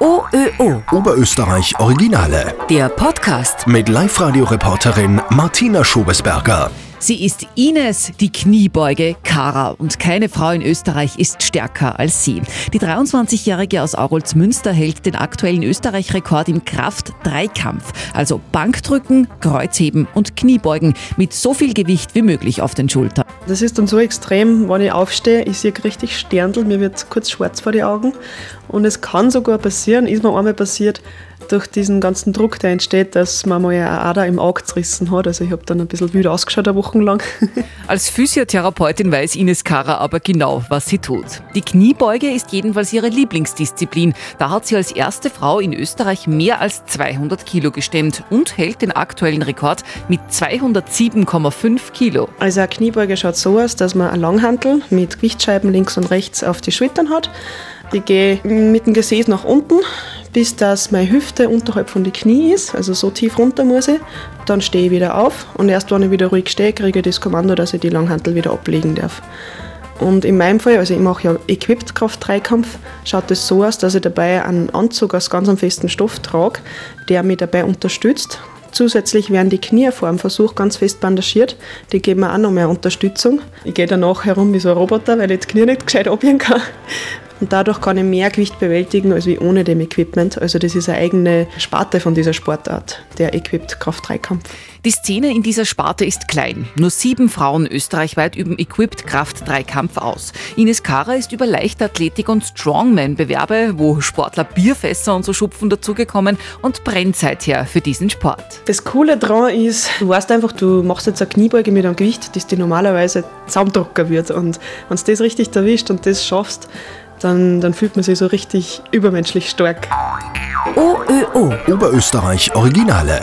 OÖO. Oberösterreich Originale. Der Podcast. Mit Live-Radio-Reporterin Martina Schobesberger. Sie ist Ines, die Kniebeuge Kara. Und keine Frau in Österreich ist stärker als sie. Die 23-Jährige aus Aurolzmünster hält den aktuellen Österreich-Rekord im Kraft-Dreikampf. Also Bankdrücken, Kreuzheben und Kniebeugen mit so viel Gewicht wie möglich auf den Schultern. Das ist dann so extrem, wenn ich aufstehe, ich sehe richtig Sterndl, mir wird kurz schwarz vor die Augen. Und es kann sogar passieren, ist mir einmal passiert, durch diesen ganzen Druck, der entsteht, dass man mal eine Ader im Auge zerrissen hat. Also ich habe dann ein bisschen wütend ausgeschaut, eine Woche lang. Als Physiotherapeutin weiß Ines Kara aber genau, was sie tut. Die Kniebeuge ist jedenfalls ihre Lieblingsdisziplin. Da hat sie als erste Frau in Österreich mehr als 200 Kilo gestemmt und hält den aktuellen Rekord mit 207,5 Kilo. Also eine Kniebeuge schaut so aus, dass man eine Langhantel mit Gewichtscheiben links und rechts auf die Schultern hat. Ich gehe mit dem Gesäß nach unten, bis dass meine Hüfte unterhalb von den Knie ist, also so tief runter muss ich. Dann stehe ich wieder auf und erst wenn ich wieder ruhig stehe, kriege ich das Kommando, dass ich die Langhantel wieder ablegen darf. Und in meinem Fall, also ich mache ja Equipped Kraft-Dreikampf, schaut es so aus, dass ich dabei einen Anzug aus ganz einem festen Stoff trage, der mich dabei unterstützt. Zusätzlich werden die Knie vor dem Versuch ganz fest bandagiert. Die geben mir auch noch mehr Unterstützung. Ich gehe danach herum wie so ein Roboter, weil ich die Knie nicht gescheit abheben kann. Und dadurch kann ich mehr Gewicht bewältigen als wie ohne dem Equipment. Also das ist eine eigene Sparte von dieser Sportart, der Equipped Kraft-Dreikampf. Die Szene in dieser Sparte ist klein. Nur sieben Frauen österreichweit üben Equipped Kraft-Dreikampf aus. Ines Kara ist über Leichtathletik und Strongman-Bewerbe, wo Sportler Bierfässer und so Schupfen dazugekommen und brennt seither für diesen Sport. Das Coole daran ist, du weißt einfach, du machst jetzt eine Kniebeuge mit einem Gewicht, das dir normalerweise zusammendrucker wird. Und wenn du das richtig erwischt und das schaffst, dann, dann fühlt man sich so richtig übermenschlich stark. OÖO. Oberösterreich Originale.